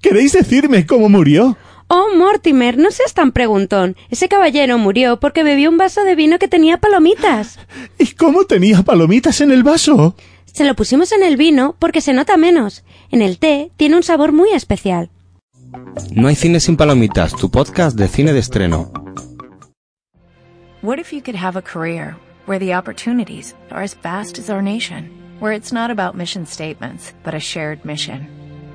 ¿Queréis decirme cómo murió? Oh, Mortimer, no seas tan preguntón. Ese caballero murió porque bebió un vaso de vino que tenía palomitas. ¿Y cómo tenía palomitas en el vaso? Se lo pusimos en el vino porque se nota menos. En el té tiene un sabor muy especial. No hay cine sin palomitas, tu podcast de cine de estreno. What if you could have a career where the opportunities are as vast as our nation, where it's not about mission statements, but a shared mission?